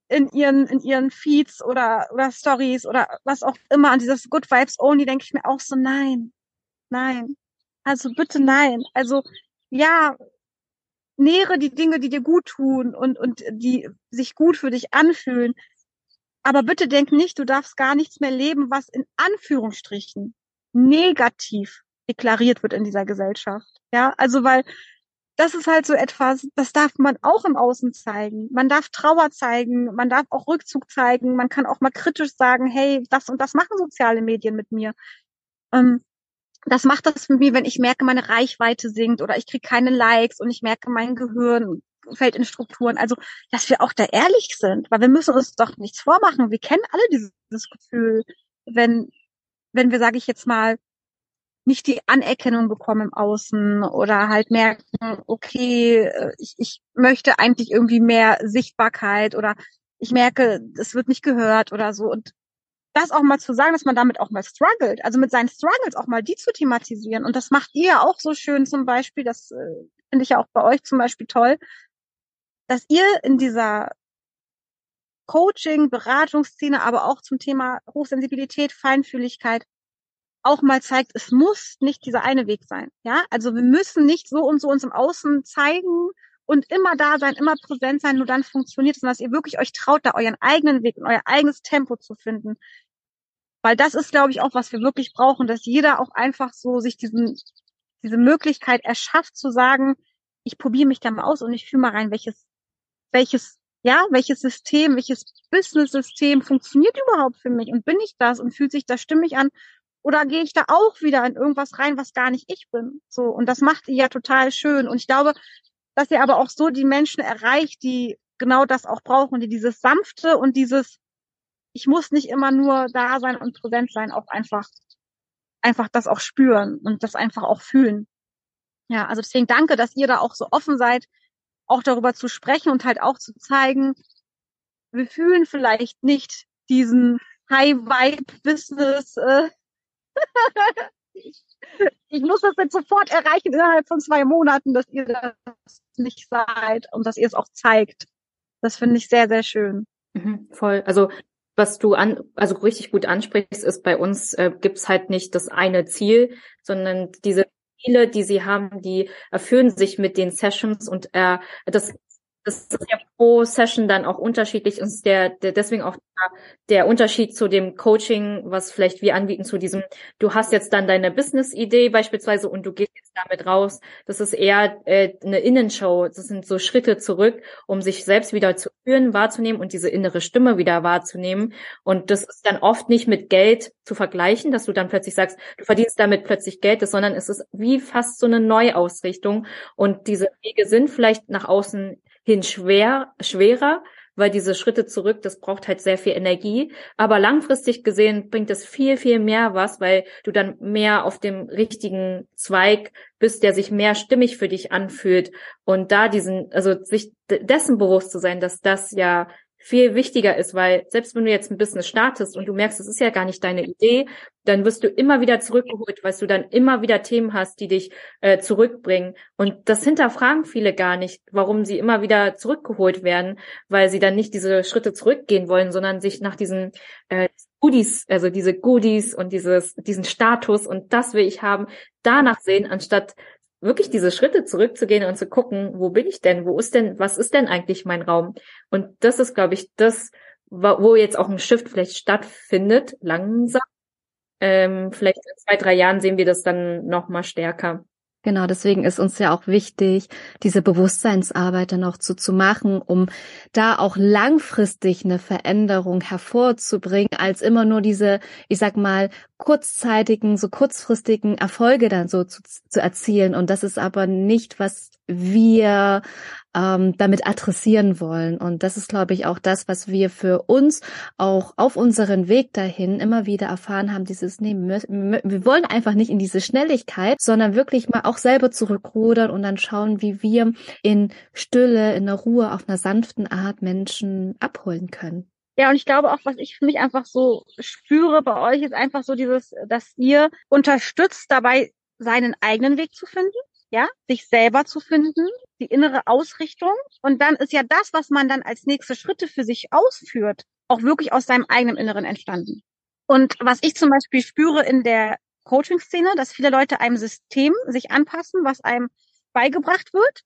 in ihren, in ihren Feeds oder, oder Stories oder was auch immer, an dieses Good Vibes Only, denke ich mir auch so, nein, nein. Also bitte nein. Also ja, nähere die Dinge, die dir gut tun und, und die sich gut für dich anfühlen. Aber bitte denk nicht, du darfst gar nichts mehr leben, was in Anführungsstrichen negativ deklariert wird in dieser Gesellschaft. Ja, also weil das ist halt so etwas, das darf man auch im Außen zeigen. Man darf Trauer zeigen, man darf auch Rückzug zeigen, man kann auch mal kritisch sagen, hey, das und das machen soziale Medien mit mir. Ähm, das macht das mit mir, wenn ich merke, meine Reichweite sinkt oder ich kriege keine Likes und ich merke, mein Gehirn fällt in Strukturen. Also, dass wir auch da ehrlich sind, weil wir müssen uns doch nichts vormachen. Wir kennen alle dieses, Gefühl, wenn, wenn wir, sage ich jetzt mal, nicht die Anerkennung bekommen im Außen oder halt merken, okay, äh, ich, ich möchte eigentlich irgendwie mehr Sichtbarkeit oder ich merke, es wird nicht gehört oder so. Und das auch mal zu sagen, dass man damit auch mal struggelt, also mit seinen Struggles auch mal die zu thematisieren. Und das macht ihr auch so schön zum Beispiel, das äh, finde ich ja auch bei euch zum Beispiel toll, dass ihr in dieser Coaching, Beratungsszene, aber auch zum Thema Hochsensibilität, Feinfühligkeit auch mal zeigt, es muss nicht dieser eine Weg sein. Ja, also wir müssen nicht so und so uns im Außen zeigen und immer da sein, immer präsent sein, nur dann funktioniert es, sondern dass ihr wirklich euch traut, da euren eigenen Weg und euer eigenes Tempo zu finden. Weil das ist, glaube ich, auch, was wir wirklich brauchen, dass jeder auch einfach so sich diesen, diese Möglichkeit erschafft zu sagen, ich probiere mich da mal aus und ich fühle mal rein, welches, welches, ja, welches System, welches Business-System funktioniert überhaupt für mich und bin ich das und fühlt sich das stimmig an oder gehe ich da auch wieder in irgendwas rein, was gar nicht ich bin? So. Und das macht ihr ja total schön. Und ich glaube, dass ihr aber auch so die Menschen erreicht, die genau das auch brauchen, die dieses sanfte und dieses, ich muss nicht immer nur da sein und präsent sein, auch einfach, einfach das auch spüren und das einfach auch fühlen. Ja, also deswegen danke, dass ihr da auch so offen seid, auch darüber zu sprechen und halt auch zu zeigen, wir fühlen vielleicht nicht diesen High-Vibe-Business, äh, ich muss das jetzt sofort erreichen innerhalb von zwei Monaten, dass ihr das nicht seid und dass ihr es auch zeigt. Das finde ich sehr, sehr schön. Mhm, voll. Also was du an, also richtig gut ansprichst, ist bei uns äh, gibt's halt nicht das eine Ziel, sondern diese Ziele, die sie haben, die erfüllen sich mit den Sessions und äh, das das ist ja pro Session dann auch unterschiedlich und ist der, der deswegen auch der Unterschied zu dem Coaching, was vielleicht wir anbieten zu diesem, du hast jetzt dann deine Business-Idee beispielsweise und du gehst jetzt damit raus. Das ist eher äh, eine Innenshow. Das sind so Schritte zurück, um sich selbst wieder zu führen, wahrzunehmen und diese innere Stimme wieder wahrzunehmen. Und das ist dann oft nicht mit Geld zu vergleichen, dass du dann plötzlich sagst, du verdienst damit plötzlich Geld, sondern es ist wie fast so eine Neuausrichtung. Und diese Wege sind vielleicht nach außen hin schwer, schwerer, weil diese Schritte zurück, das braucht halt sehr viel Energie. Aber langfristig gesehen bringt es viel, viel mehr was, weil du dann mehr auf dem richtigen Zweig bist, der sich mehr stimmig für dich anfühlt. Und da diesen, also sich dessen bewusst zu sein, dass das ja viel wichtiger ist, weil selbst wenn du jetzt ein Business startest und du merkst, es ist ja gar nicht deine Idee, dann wirst du immer wieder zurückgeholt, weil du dann immer wieder Themen hast, die dich äh, zurückbringen. Und das hinterfragen viele gar nicht, warum sie immer wieder zurückgeholt werden, weil sie dann nicht diese Schritte zurückgehen wollen, sondern sich nach diesen äh, Goodies, also diese Goodies und dieses, diesen Status und das will ich haben, danach sehen, anstatt wirklich diese Schritte zurückzugehen und zu gucken, wo bin ich denn? Wo ist denn, was ist denn eigentlich mein Raum? Und das ist, glaube ich, das, wo jetzt auch ein Shift vielleicht stattfindet, langsam. Ähm, vielleicht in zwei, drei Jahren sehen wir das dann noch mal stärker. Genau, deswegen ist uns ja auch wichtig, diese Bewusstseinsarbeit dann auch zu, zu machen, um da auch langfristig eine Veränderung hervorzubringen, als immer nur diese, ich sag mal, kurzzeitigen, so kurzfristigen Erfolge dann so zu, zu erzielen. Und das ist aber nicht, was wir ähm, damit adressieren wollen. Und das ist, glaube ich, auch das, was wir für uns auch auf unseren Weg dahin immer wieder erfahren haben, dieses, nee, wir wollen einfach nicht in diese Schnelligkeit, sondern wirklich mal auch selber zurückrudern und dann schauen, wie wir in Stille, in der Ruhe, auf einer sanften Art Menschen abholen können. Ja, und ich glaube auch, was ich für mich einfach so spüre bei euch, ist einfach so dieses, dass ihr unterstützt dabei, seinen eigenen Weg zu finden ja, sich selber zu finden, die innere Ausrichtung. Und dann ist ja das, was man dann als nächste Schritte für sich ausführt, auch wirklich aus seinem eigenen Inneren entstanden. Und was ich zum Beispiel spüre in der Coaching-Szene, dass viele Leute einem System sich anpassen, was einem beigebracht wird,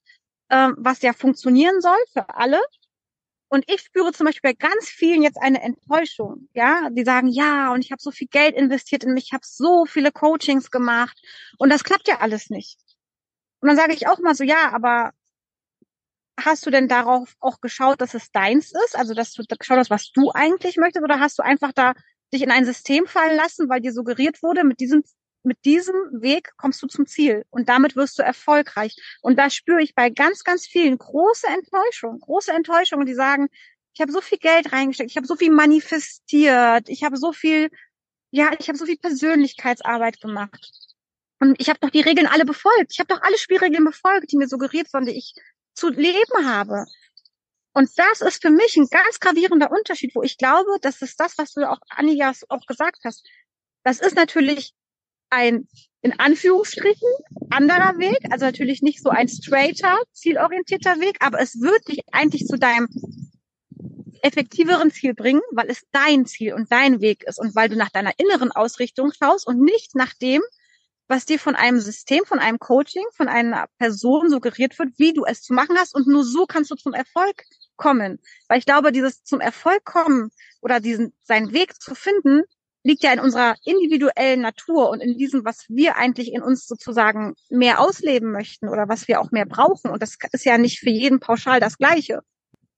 ähm, was ja funktionieren soll für alle. Und ich spüre zum Beispiel bei ganz vielen jetzt eine Enttäuschung, ja, die sagen, ja, und ich habe so viel Geld investiert in mich, ich habe so viele Coachings gemacht und das klappt ja alles nicht. Und dann sage ich auch mal so, ja, aber hast du denn darauf auch geschaut, dass es deins ist? Also, dass du geschaut hast, was du eigentlich möchtest? Oder hast du einfach da dich in ein System fallen lassen, weil dir suggeriert wurde, mit diesem, mit diesem Weg kommst du zum Ziel und damit wirst du erfolgreich. Und da spüre ich bei ganz, ganz vielen große Enttäuschung, große Enttäuschung, die sagen, ich habe so viel Geld reingesteckt, ich habe so viel manifestiert, ich habe so viel, ja, ich habe so viel Persönlichkeitsarbeit gemacht. Und ich habe doch die Regeln alle befolgt. Ich habe doch alle Spielregeln befolgt, die mir suggeriert wurden, die ich zu leben habe. Und das ist für mich ein ganz gravierender Unterschied, wo ich glaube, das ist das, was du auch, Anja, auch gesagt hast. Das ist natürlich ein, in Anführungsstrichen, anderer Weg. Also natürlich nicht so ein straighter, zielorientierter Weg, aber es wird dich eigentlich zu deinem effektiveren Ziel bringen, weil es dein Ziel und dein Weg ist und weil du nach deiner inneren Ausrichtung schaust und nicht nach dem, was dir von einem System, von einem Coaching, von einer Person suggeriert wird, wie du es zu machen hast. Und nur so kannst du zum Erfolg kommen. Weil ich glaube, dieses zum Erfolg kommen oder diesen, seinen Weg zu finden, liegt ja in unserer individuellen Natur und in diesem, was wir eigentlich in uns sozusagen mehr ausleben möchten oder was wir auch mehr brauchen. Und das ist ja nicht für jeden pauschal das Gleiche.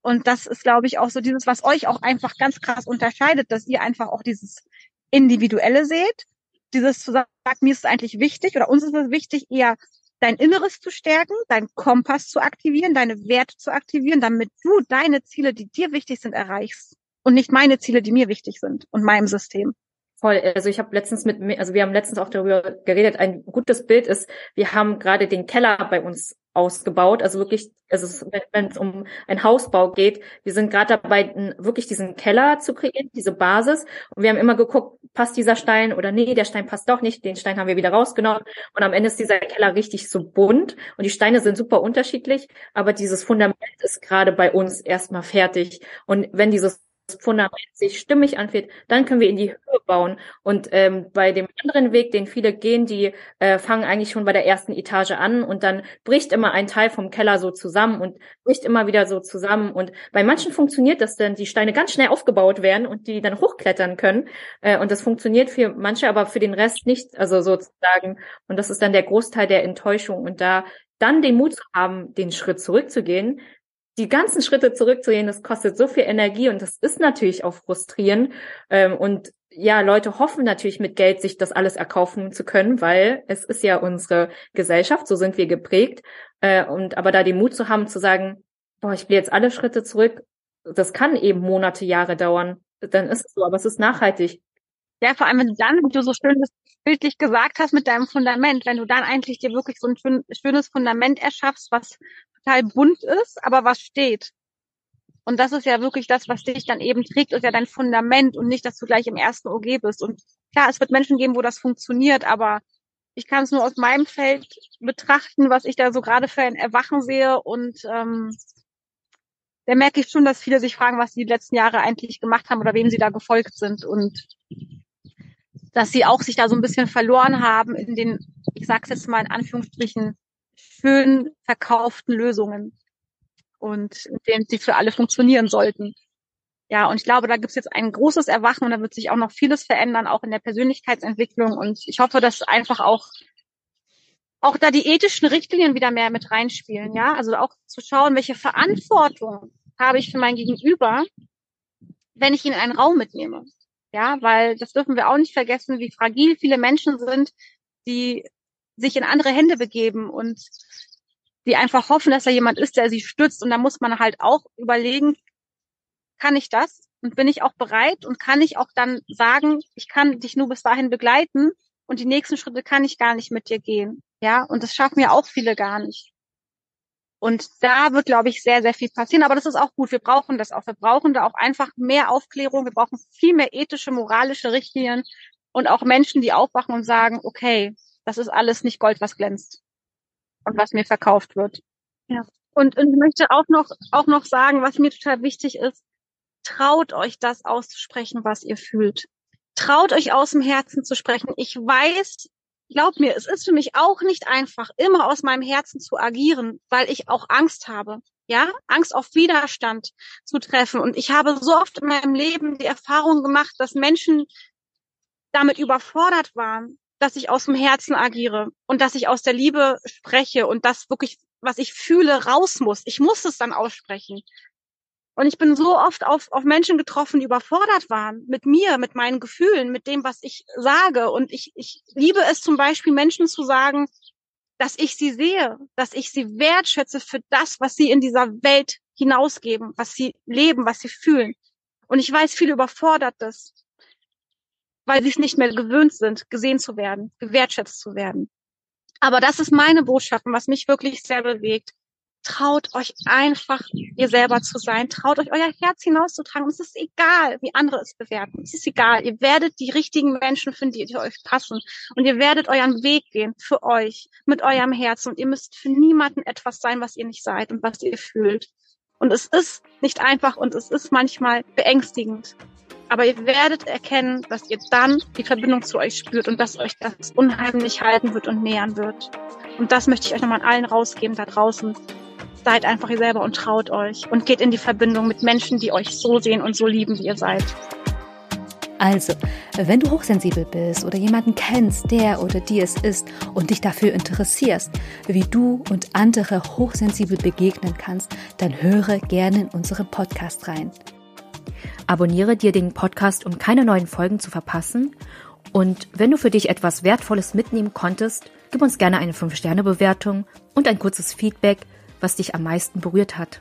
Und das ist, glaube ich, auch so dieses, was euch auch einfach ganz krass unterscheidet, dass ihr einfach auch dieses Individuelle seht dieses zu sagen, mir ist es eigentlich wichtig oder uns ist es wichtig, eher dein Inneres zu stärken, deinen Kompass zu aktivieren, deine Werte zu aktivieren, damit du deine Ziele, die dir wichtig sind, erreichst und nicht meine Ziele, die mir wichtig sind und meinem System. Voll. Also ich habe letztens mit, also wir haben letztens auch darüber geredet. Ein gutes Bild ist, wir haben gerade den Keller bei uns ausgebaut. Also wirklich, also wenn es um ein Hausbau geht, wir sind gerade dabei, wirklich diesen Keller zu kreieren, diese Basis. Und wir haben immer geguckt, passt dieser Stein oder nee, der Stein passt doch nicht. Den Stein haben wir wieder rausgenommen. Und am Ende ist dieser Keller richtig so bunt und die Steine sind super unterschiedlich. Aber dieses Fundament ist gerade bei uns erstmal fertig. Und wenn dieses Fundament sich stimmig anfühlt, dann können wir in die Höhe bauen. Und ähm, bei dem anderen Weg, den viele gehen, die äh, fangen eigentlich schon bei der ersten Etage an und dann bricht immer ein Teil vom Keller so zusammen und bricht immer wieder so zusammen. Und bei manchen funktioniert das dann, die Steine ganz schnell aufgebaut werden und die dann hochklettern können. Äh, und das funktioniert für manche, aber für den Rest nicht, also sozusagen. Und das ist dann der Großteil der Enttäuschung. Und da dann den Mut zu haben, den Schritt zurückzugehen, die ganzen Schritte zurückzugehen, das kostet so viel Energie und das ist natürlich auch frustrierend. Ähm, und ja, Leute hoffen natürlich mit Geld, sich das alles erkaufen zu können, weil es ist ja unsere Gesellschaft, so sind wir geprägt. Äh, und aber da den Mut zu haben, zu sagen, boah, ich will jetzt alle Schritte zurück. Das kann eben Monate, Jahre dauern. Dann ist es so, aber es ist nachhaltig. Ja, vor allem, wenn du dann, wie du so schön bildlich gesagt hast, mit deinem Fundament, wenn du dann eigentlich dir wirklich so ein schönes Fundament erschaffst, was total bunt ist, aber was steht. Und das ist ja wirklich das, was dich dann eben trägt, ist ja dein Fundament und nicht, dass du gleich im ersten OG bist. Und klar, es wird Menschen geben, wo das funktioniert, aber ich kann es nur aus meinem Feld betrachten, was ich da so gerade für ein Erwachen sehe. Und ähm, da merke ich schon, dass viele sich fragen, was sie die letzten Jahre eigentlich gemacht haben oder wem sie da gefolgt sind. Und dass sie auch sich da so ein bisschen verloren haben in den, ich sag's jetzt mal in Anführungsstrichen, schön verkauften Lösungen und denen sie für alle funktionieren sollten. Ja, und ich glaube, da gibt's jetzt ein großes Erwachen und da wird sich auch noch vieles verändern, auch in der Persönlichkeitsentwicklung. Und ich hoffe, dass einfach auch auch da die ethischen Richtlinien wieder mehr mit reinspielen, ja, also auch zu schauen, welche Verantwortung habe ich für mein Gegenüber, wenn ich ihn in einen Raum mitnehme. Ja, weil das dürfen wir auch nicht vergessen, wie fragil viele Menschen sind, die sich in andere Hände begeben und die einfach hoffen, dass da jemand ist, der sie stützt. Und da muss man halt auch überlegen, kann ich das? Und bin ich auch bereit? Und kann ich auch dann sagen, ich kann dich nur bis dahin begleiten und die nächsten Schritte kann ich gar nicht mit dir gehen. Ja, und das schaffen ja auch viele gar nicht. Und da wird, glaube ich, sehr, sehr viel passieren. Aber das ist auch gut. Wir brauchen das auch. Wir brauchen da auch einfach mehr Aufklärung. Wir brauchen viel mehr ethische, moralische Richtlinien und auch Menschen, die aufwachen und sagen, okay, das ist alles nicht Gold, was glänzt und was mir verkauft wird. Ja. Und, und ich möchte auch noch, auch noch sagen, was mir total wichtig ist, traut euch das auszusprechen, was ihr fühlt. Traut euch aus dem Herzen zu sprechen. Ich weiß, glaub mir, es ist für mich auch nicht einfach, immer aus meinem Herzen zu agieren, weil ich auch Angst habe. Ja, Angst auf Widerstand zu treffen. Und ich habe so oft in meinem Leben die Erfahrung gemacht, dass Menschen damit überfordert waren, dass ich aus dem Herzen agiere und dass ich aus der Liebe spreche und das wirklich, was ich fühle, raus muss. Ich muss es dann aussprechen. Und ich bin so oft auf, auf Menschen getroffen, die überfordert waren mit mir, mit meinen Gefühlen, mit dem, was ich sage. Und ich, ich liebe es zum Beispiel, Menschen zu sagen, dass ich sie sehe, dass ich sie wertschätze für das, was sie in dieser Welt hinausgeben, was sie leben, was sie fühlen. Und ich weiß, viele überfordert das weil sie es nicht mehr gewöhnt sind, gesehen zu werden, gewertschätzt zu werden. Aber das ist meine Botschaft, was mich wirklich sehr bewegt. Traut euch einfach, ihr selber zu sein. Traut euch, euer Herz hinauszutragen. Es ist egal, wie andere es bewerten. Es ist egal. Ihr werdet die richtigen Menschen finden, die euch passen. Und ihr werdet euren Weg gehen für euch, mit eurem Herzen. Und ihr müsst für niemanden etwas sein, was ihr nicht seid und was ihr fühlt. Und es ist nicht einfach und es ist manchmal beängstigend. Aber ihr werdet erkennen, dass ihr dann die Verbindung zu euch spürt und dass euch das unheimlich halten wird und nähern wird. Und das möchte ich euch nochmal allen rausgeben da draußen. Seid einfach ihr selber und traut euch und geht in die Verbindung mit Menschen, die euch so sehen und so lieben, wie ihr seid. Also, wenn du hochsensibel bist oder jemanden kennst, der oder die es ist und dich dafür interessierst, wie du und andere hochsensibel begegnen kannst, dann höre gerne in unseren Podcast rein. Abonniere dir den Podcast, um keine neuen Folgen zu verpassen. Und wenn du für dich etwas Wertvolles mitnehmen konntest, gib uns gerne eine 5-Sterne-Bewertung und ein kurzes Feedback, was dich am meisten berührt hat.